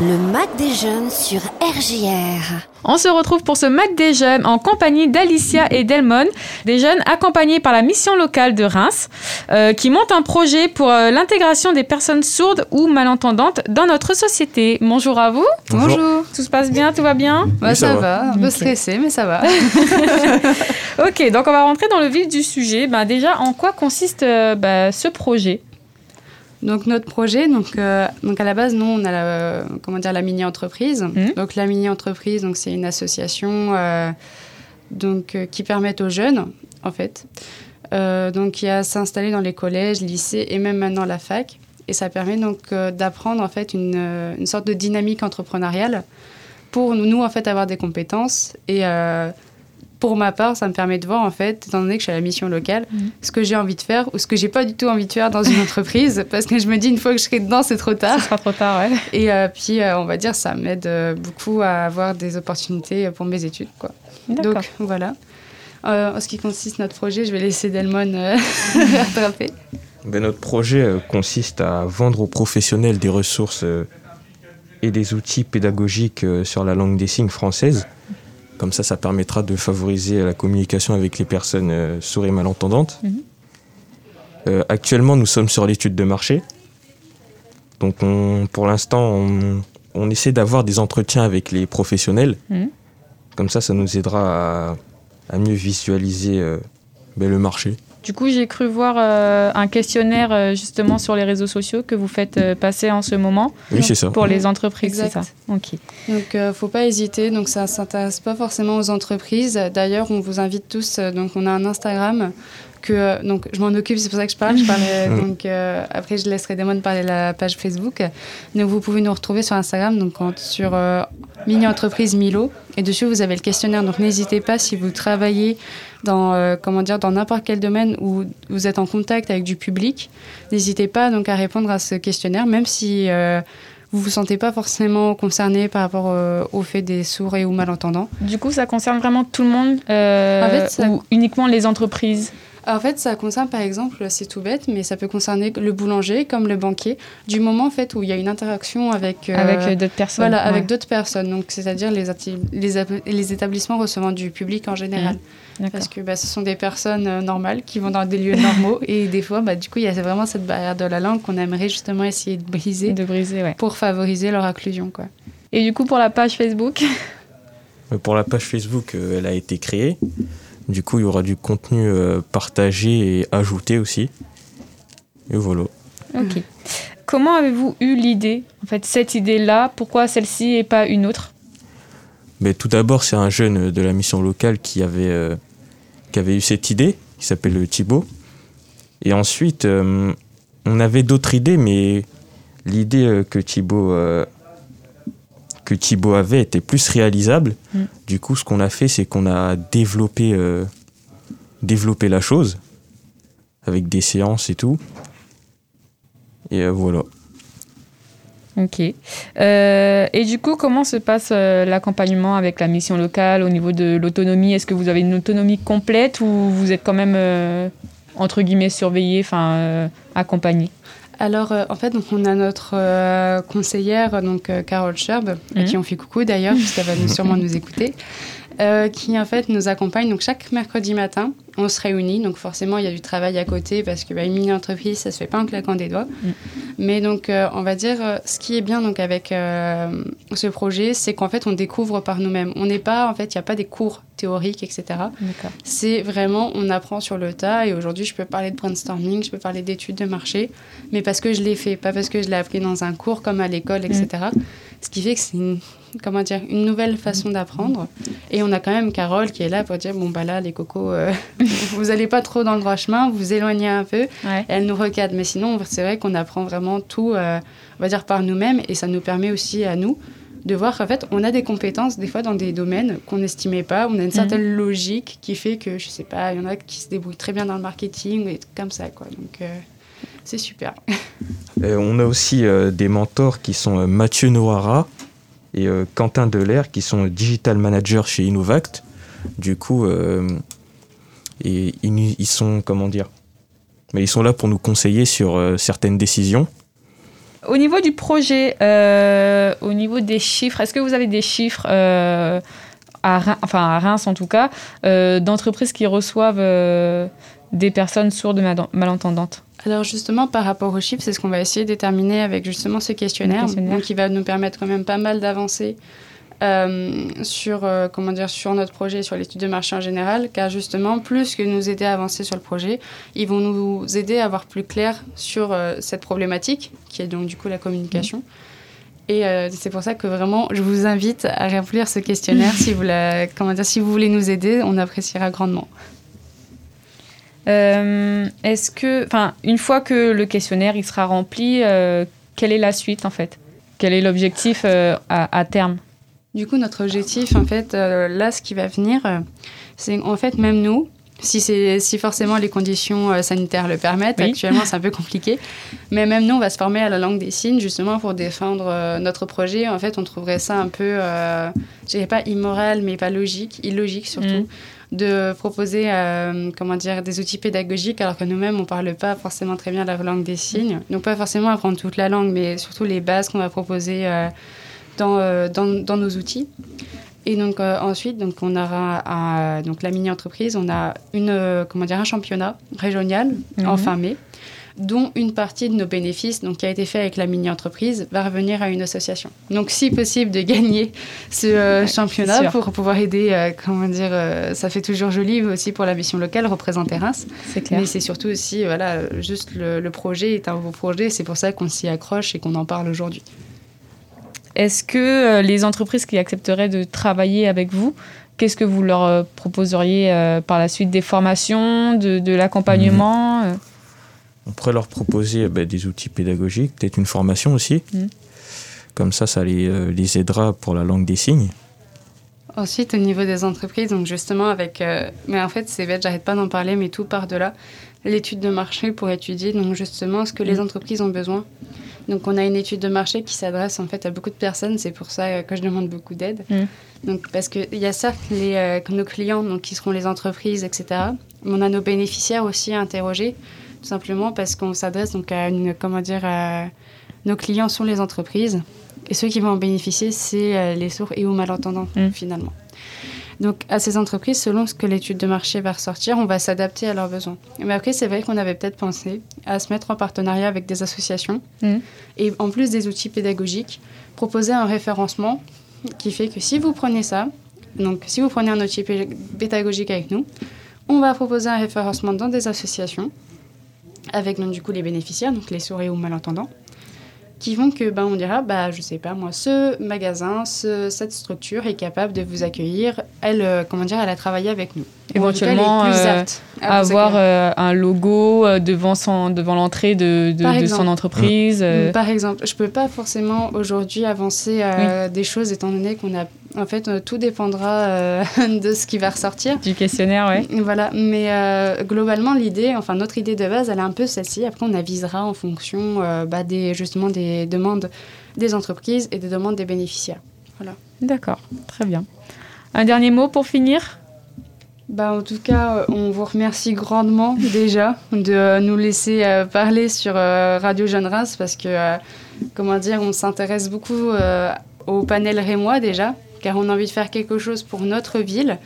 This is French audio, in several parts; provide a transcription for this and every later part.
Le Mac des jeunes sur RJR. On se retrouve pour ce Mac des jeunes en compagnie d'Alicia et Delmon, des jeunes accompagnés par la mission locale de Reims, euh, qui montent un projet pour euh, l'intégration des personnes sourdes ou malentendantes dans notre société. Bonjour à vous. Bonjour. Tout se passe bien, tout va bien? Bah, ça, va. un peu stressé, mais ça va. ok, donc on va rentrer dans le vif du sujet. Bah, déjà, en quoi consiste euh, bah, ce projet? Donc notre projet, donc, euh, donc à la base, nous, on a la, comment dire, la mini-entreprise. Mmh. Donc la mini-entreprise, donc c'est une association euh, donc, euh, qui permet aux jeunes, en fait, donc qui a s'installer dans les collèges, lycées et même maintenant la fac. Et ça permet donc d'apprendre en fait une, une, sorte de dynamique entrepreneuriale pour nous, en fait, avoir des compétences et pour ma part, ça me permet de voir, en fait, étant donné que je suis à la mission locale, mhm. ce que j'ai envie de faire ou ce que j'ai pas du tout envie de faire dans une entreprise. parce que je me dis, une fois que je serai dedans, c'est trop tard. Ce sera trop tard, ouais. Et euh, puis, euh, on va dire, ça m'aide euh, beaucoup à avoir des opportunités pour mes études, quoi. Donc, voilà. en ce qui consiste notre projet, je vais laisser Delmon rattraper. Ben, notre projet consiste à vendre aux professionnels des ressources et des outils pédagogiques sur la langue des signes française comme ça, ça permettra de favoriser la communication avec les personnes euh, sourdes et malentendantes. Mhm. Euh, actuellement, nous sommes sur l'étude de marché. Donc, pour l'instant, on, essaie d'avoir des entretiens avec les professionnels. Mhm. Comme ça, ça nous aidera à, mieux visualiser euh, ben, le marché. Du coup, j'ai cru voir euh, un questionnaire euh, justement sur les réseaux sociaux que vous faites euh, passer en ce moment. Oui, c'est ça. Pour les entreprises, c'est ça. Ok. Donc, faut pas hésiter. Donc, ça s'intéresse pas forcément aux entreprises. D'ailleurs, on vous invite tous. donc, on a un Instagram que donc je m'en occupe, c'est pour ça que je parle. Je parlais, donc après je laisserai Damon parler de la page Facebook. Donc vous pouvez nous retrouver sur Instagram, donc sur mini entreprise Milo, et dessus vous avez le questionnaire. Donc n'hésitez pas si vous travaillez dans euh, comment dire dans n'importe quel domaine où vous êtes en contact avec du public, n'hésitez pas donc à répondre à ce questionnaire, même si euh, vous vous sentez pas forcément concerné par rapport euh, au fait des sourds et ou malentendants. Du coup, ça concerne vraiment tout le monde ou uniquement les entreprises? En fait, ça concerne par exemple, c'est tout bête, mais ça peut concerner le boulanger comme le banquier, du moment en fait où il y a une interaction avec avec d'autres personnes. Voilà, avec d'autres personnes. Donc, c'est-à-dire les, les, les, établissements recevant du public en général. Mmh. Parce que bah, ce sont des personnes euh, normales qui vont dans des lieux normaux. Et des fois, bah, du coup, il y a vraiment cette barrière de la langue qu'on aimerait justement essayer de briser. De briser, ouais. Pour favoriser leur inclusion, quoi. Et du coup, pour la page Facebook? Euh, Pour la page Facebook, euh, elle a été créée. Du coup, il y aura du contenu partagé et ajouté aussi. Et voilà. Ok. Comment avez-vous eu l'idée En fait, cette idée-là, pourquoi celle-ci et pas une autre? Mais tout d'abord, c'est un jeune de la mission locale qui avait qui avait eu cette idée, qui s'appelle Thibaut. Et ensuite, euh, on avait d'autres idées, mais l'idée euh, que Thibaut euh, que Thibaut avait était plus réalisable. Mm. Du coup, ce qu'on a fait, c'est qu'on a développé, développé la chose avec des séances et tout. Et voilà. Ok. Euh, et du coup, comment se passe euh, l'accompagnement avec la mission locale au niveau de l'autonomie? Est-ce que vous avez une autonomie complète ou vous êtes quand même, euh, entre guillemets, surveillé, enfin, accompagné? Alors, en fait, donc, on a notre conseillère, donc Carole Sherb, à qui on fait coucou d'ailleurs, puisqu'elle va sûrement nous écouter. Euh, qui en fait nous accompagne. Donc chaque mercredi matin, on se réunit. Donc forcément, il y a du travail à côté parce que bah, une mini entreprise, ça se fait pas en claquant des doigts. Mm. Mais donc, euh, on va dire, euh, ce qui est bien donc avec ce projet, c'est qu'en fait, on découvre par nous-mêmes. On n'est pas, en fait, il n'y a pas des cours théoriques, etc. C'est vraiment, on apprend sur le tas. Et aujourd'hui, je peux parler de brainstorming, je peux parler d'études de marché, mais parce que je l'ai fait, pas parce que je l'ai appris dans un cours comme à l'école, etc. Mm. Ce qui fait que c'est une comment dire, une nouvelle façon d'apprendre. Et on a quand même Carole qui est là pour dire bon, bah là, les cocos, euh, vous n'allez pas trop dans le droit chemin, vous vous éloignez un peu. elle nous recadre. Mais sinon, c'est vrai qu'on apprend vraiment tout, euh, on va dire, par nous-mêmes. Et ça nous permet aussi à nous de voir qu'en fait, on a des compétences, des fois, dans des domaines qu'on n'estimait pas. On a une mhm. certaine logique qui fait que, je sais pas, il y en a qui se débrouillent très bien dans le marketing et comme ça, quoi. Donc, euh, c'est super. on a aussi des mentors qui sont Mathieu Noara, et euh, Quentin Delair qui sont digital managers chez Innovact. Du coup, euh, et ils, sont comment dire mais ils sont là pour nous conseiller sur euh, certaines décisions. Au niveau du projet, euh, au niveau des chiffres, est-ce que vous avez des chiffres euh, à, Reims, enfin à Reims en tout cas, euh, d'entreprises qui reçoivent des personnes sourdes mal- malentendantes? Alors justement, par rapport aux chiffres, c'est ce qu'on va essayer de déterminer avec justement ce questionnaire. donc qui va nous permettre quand même pas mal d'avancer euh, sur euh, comment dire sur notre projet, sur l'étude de marché en général, car justement, plus que nous aider à avancer sur le projet, ils vont nous aider à voir plus clair sur euh, cette problématique, qui est donc du coup la communication. Et euh, c'est pour ça que vraiment, je vous invite à remplir ce questionnaire si vous la, comment dire, si vous voulez nous aider, on appréciera grandement. Est-ce que, enfin, une fois que le questionnaire il sera rempli, quelle est la suite en fait? Quel est l'objectif à, à terme? Du coup, notre objectif, en fait, euh, là, ce qui va venir, euh, c'est en fait, même nous, si, si forcément les conditions euh, sanitaires le permettent, Oui. actuellement c'est un peu compliqué, mais même nous, on va se former à la langue des signes justement pour défendre notre projet. En fait, on trouverait ça un peu, je dirais pas immoral, mais pas logique, illogique surtout. Mm. de proposer comment dire, des outils pédagogiques alors que nous-mêmes, on ne parle pas forcément très bien la langue des signes. Donc pas forcément apprendre toute la langue, mais surtout les bases qu'on va proposer dans, euh, dans, dans nos outils. Et donc euh, ensuite, donc on aura un- donc la mini-entreprise, on a une, euh, comment dire, un championnat régional en Mhm. fin mai, dont une partie de nos bénéfices, donc qui a été fait avec la mini-entreprise, va revenir à une association. Donc si possible de gagner ce euh, Ouais, championnat pour pouvoir aider, euh, comment dire, euh, ça fait toujours joli aussi pour la mission locale, représenter Reims. C'est clair. Mais c'est surtout aussi, voilà, euh, juste le, le projet est un beau projet, c'est pour ça qu'on s'y accroche et qu'on en parle aujourd'hui. Est-ce que euh, les entreprises qui accepteraient de travailler avec vous, qu'est-ce que vous leur euh, proposeriez euh, par la suite? Des formations, de, de l'accompagnement euh? On pourrait leur proposer euh, bah, des outils pédagogiques, peut-être une formation aussi. Mhm. Comme ça, ça les, euh, les aidera pour la langue des signes. Ensuite, au niveau des entreprises, donc justement avec... euh, mais en fait, c'est bête, j'arrête pas d'en parler, mais tout part de là. L'étude de marché pour étudier donc justement ce que les entreprises ont besoin. Donc on a une étude de marché qui s'adresse en fait à beaucoup de personnes, c'est pour ça euh, que je demande beaucoup d'aide. Mm. Donc parce qu'il y a certes les, euh, nos clients donc, qui seront les entreprises, etc. Mais on a nos bénéficiaires aussi à interroger, tout simplement parce qu'on s'adresse donc à une, comment dire, à- nos clients sont les entreprises et ceux qui vont en bénéficier, c'est euh, les sourds et ou malentendants Mm. finalement. Donc à ces entreprises, selon ce que l'étude de marché va ressortir, on va s'adapter à leurs besoins. Mais après, c'est vrai qu'on avait peut-être pensé à se mettre en partenariat avec des associations Mhm. et en plus des outils pédagogiques, proposer un référencement qui fait que si vous prenez ça, donc si vous prenez un outil pé- pédagogique avec nous, on va proposer un référencement dans des associations avec donc, du coup les bénéficiaires, donc les souris ou malentendants, qui vont que ben on dira bah je sais pas moi ce magasin, ce- cette structure est capable de vous accueillir, elle euh, comment dire elle a travaillé avec nous. Cas, Éventuellement, euh, Avoir euh, un logo devant, son, devant l'entrée de, de, son entreprise. Par exemple, je peux pas forcément aujourd'hui avancer euh, des choses étant donné qu'on a en fait euh, tout dépendra euh, de ce qui va ressortir. du questionnaire, ouais. Voilà, mais euh, globalement l'idée, enfin notre idée de base, elle est un peu celle-ci. Après, on avisera en fonction bah, des justement des demandes des entreprises et des demandes des bénéficiaires. D'accord, très bien. Un dernier mot pour finir? Bah, en tout cas, on vous remercie grandement déjà de nous laisser euh, parler sur euh, Radio Jeune Reims parce que, euh, comment dire, on s'intéresse beaucoup au panel rémois déjà, car on a envie de faire quelque chose pour notre ville.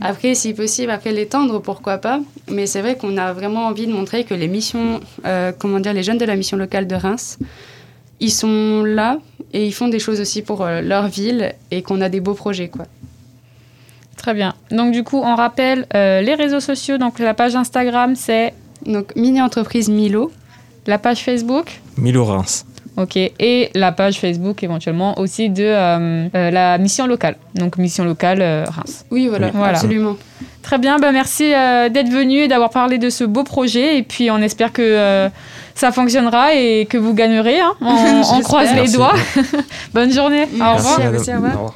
Après, si possible, après l'étendre, pourquoi pas. Mais c'est vrai qu'on a vraiment envie de montrer que les missions, euh, comment dire, les jeunes de la mission locale de Reims, ils sont là et ils font des choses aussi pour euh, leur ville et qu'on a des beaux projets, quoi. Très bien. Donc du coup, on rappelle euh, les réseaux sociaux. Donc la page Instagram, c'est Donc, mini-entreprise Milo. la page Facebook. Milo Reims. Ok, et la page Facebook éventuellement aussi de euh, euh, la mission locale. Donc mission locale euh, Reims. Oui, voilà, Oui. Voilà. absolument. Très bien, bah merci euh, d'être venu et d'avoir parlé de ce beau projet. Et puis on espère que euh, ça fonctionnera et que vous gagnerez. hein. On, croise les doigts. Bonne journée. Au Merci. revoir. à vous aussi, au revoir. Au revoir.